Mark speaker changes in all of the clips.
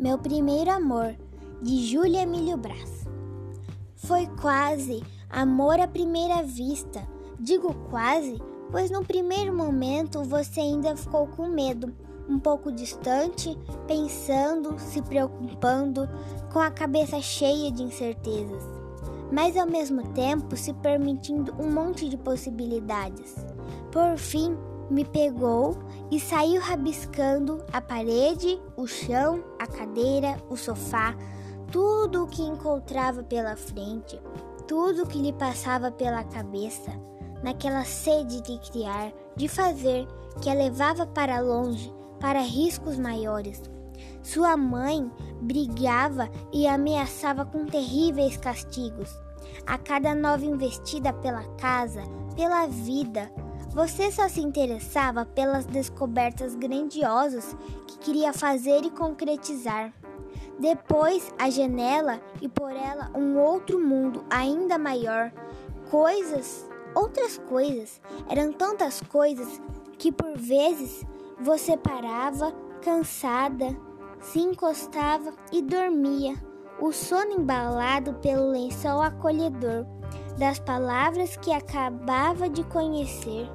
Speaker 1: Meu primeiro amor, de Júlia Emílio Brás. Foi quase amor à primeira vista. Digo quase, pois no primeiro momento você ainda ficou com medo, um pouco distante, pensando, se preocupando, com a cabeça cheia de incertezas, mas ao mesmo tempo se permitindo um monte de possibilidades. Por fim, me pegou e saiu rabiscando a parede, o chão, a cadeira, o sofá, tudo o que encontrava pela frente, tudo o que lhe passava pela cabeça, naquela sede de criar, de fazer, que a levava para longe, para riscos maiores. Sua mãe brigava e ameaçava com terríveis castigos. A cada nova investida pela casa, pela vida, você só se interessava pelas descobertas grandiosas que queria fazer e concretizar. Depois, a janela e por ela um outro mundo ainda maior. Coisas, outras coisas, eram tantas coisas que por vezes você parava, cansada, se encostava e dormia, o sono embalado pelo lençol acolhedor das palavras que acabava de conhecer.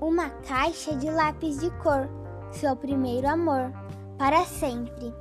Speaker 1: Uma caixa de lápis de cor, seu primeiro amor, para sempre.